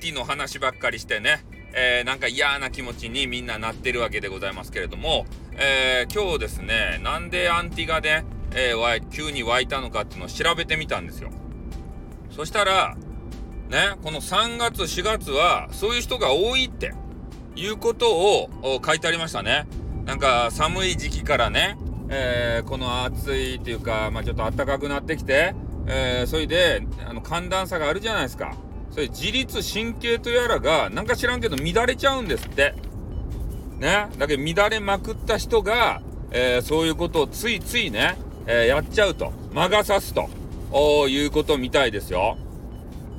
ティの話ばっかりしてね、えー、なんか嫌な気持ちにみんななってるわけでございますけれども、えー、今日ですね、なんでアンティがね、えー、急に湧いたのかっていうのを調べてみたんですよ。そしたら、ね、この3月、4月は、そういう人が多いって、いうことを書いてありましたね。なんか、寒い時期からね、えー、この暑いっていうか、まあちょっと暖かくなってきて、えー、それで、あの、寒暖差があるじゃないですか。それ自律神経とやらが、なんか知らんけど乱れちゃうんですって。ね？だけど乱れまくった人が、えー、そういうことをついついね、えー、やっちゃうと。魔が差すと。おいうことみたいですよ。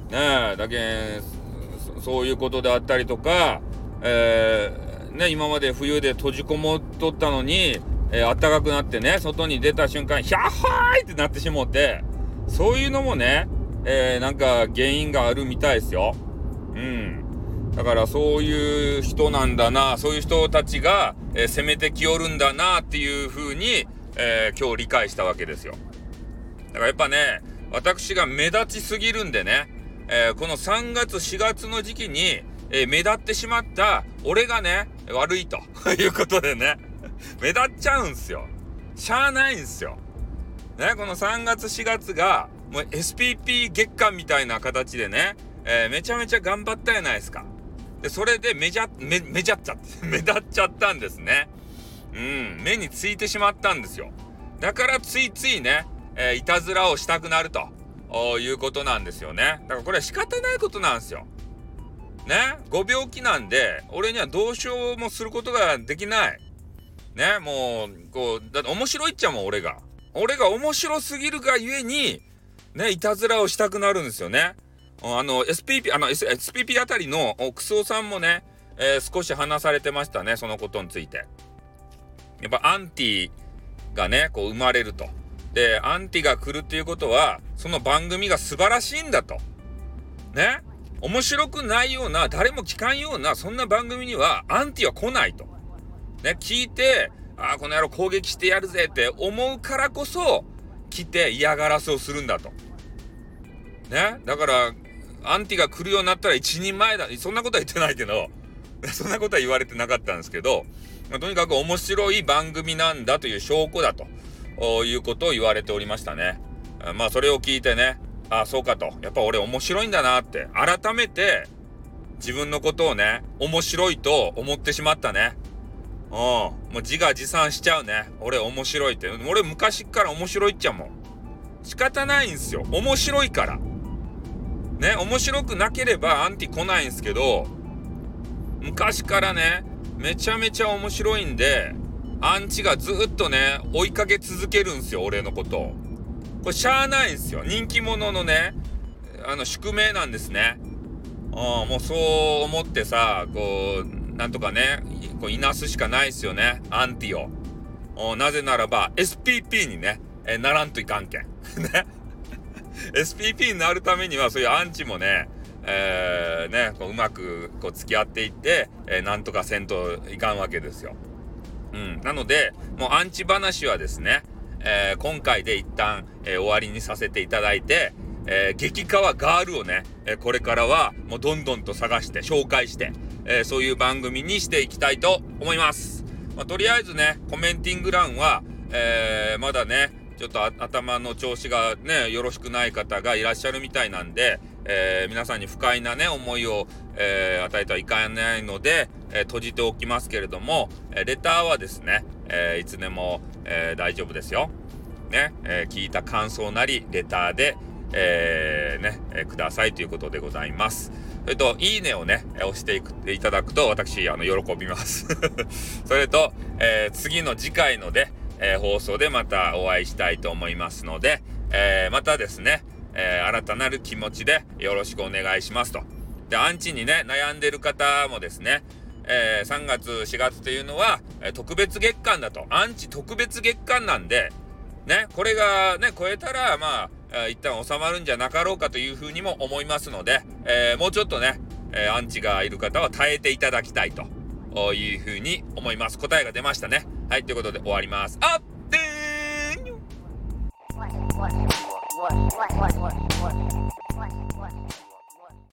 ね？だけそういうことであったりとか、えー、ね、今まで冬で閉じこもっとったのに、えー、暖かくなってね、外に出た瞬間、ヒャッハーイってなってしもって、そういうのもね、えー、なんか原因があるみたいですよ。うん。だからそういう人なんだな、そういう人たちが、えー、攻めてきよるんだなっていう風に、えー、今日理解したわけですよ。だからやっぱね、私が目立ちすぎるんでね、えー、この3月4月の時期に、えー、目立ってしまった俺がね、悪いと いうことでね、目立っちゃうんすよ。しゃあないんすよ。ね、この3月4月が、もう SPP 月間みたいな形でね、えー、めちゃめちゃ頑張ったじゃないですか。で、それでめじゃ、め、めじゃっちゃって、目立っちゃったんですね。うん、目についてしまったんですよ。だからついついね、えー、いたずらをしたくなるということなんですよね。だからこれは仕方ないことなんですよ。ね、ご病気なんで、俺にはどうしようもすることができない。ね、もう、こう、だって面白いっちゃもん、俺が。俺が面白すぎるがゆえに、ね、いたずらをしたくなるんですよね。あの、SPP、あの、S、SPP あたりのクソさんもね、えー、少し話されてましたね、そのことについて。やっぱアンティがね、こう生まれると。で、アンティが来るっていうことは、その番組が素晴らしいんだと。ね？面白くないような、誰も聞かんような、そんな番組には、アンティは来ないと。ね、聞いて、ああ、この野郎攻撃してやるぜって思うからこそ、来て嫌がらせをするんだと。ね、だから、アンティが来るようになったら一人前だ。そんなことは言ってないけど、そんなことは言われてなかったんですけど、まあ、とにかく面白い番組なんだという証拠だということを言われておりましたね。まあそれを聞いてね、ああ、そうかと。やっぱ俺面白いんだなって、改めて自分のことをね、面白いと思ってしまったね。うん。もう自画自賛しちゃうね。俺面白いって。俺昔から面白いっちゃもん。仕方ないんすよ。面白いから。ね、面白くなければアンティ来ないんすけど、昔からね、めちゃめちゃ面白いんで、アンチがずっとね、追いかけ続けるんすよ、俺のこと。これしゃあないんすよ。人気者のね、あの、宿命なんですね。あもうそう思ってさ、こう、なんとかね、こう、いなすしかないっすよね。アンティを。なぜならば、SPP にね、えならんといかんけん。ね。SPP になるためには、そういうアンチもね、えー、ね、こううまくこう付き合っていって、えー、なんとかせんといかんわけですよ。うん。なので、もうアンチ話はですね、えー、今回で一旦、えー、終わりにさせていただいて、えー、激川ガールをね、えこれからはもうどんどんと探して紹介して、えそういう番組にしていきたいと思います。まあ、とりあえずね、コメンティング欄は、えまだね、ちょっと頭の調子がね、よろしくない方がいらっしゃるみたいなんで、えー、皆さんに不快なね、思いを、えー、与えてはいかないので、えー、閉じておきますけれども、えレターはですね、えいつでも、え大丈夫ですよ。ね、え聞いた感想なり、レターで、えね、くださいということでございます。それと、いいねをね、押していくいただくと、私、あの、喜びます。それと、え次の次回ので、え放送でまたお会いしたいと思いますので、えまたですね、え、新たなる気持ちでよろしくお願いしますと。で、アンチにね、悩んでる方もですね、えー、3月、4月というのは、え、特別月間だと。アンチ特別月間なんで、ね、これがね、超えたら、まあ、一旦収まるんじゃなかろうかというふうにも思いますので、えー、もうちょっとね、えー、アンチがいる方は耐えていただきたいというふうに思います。答えが出ましたね。はい、ということで終わります。あっでーん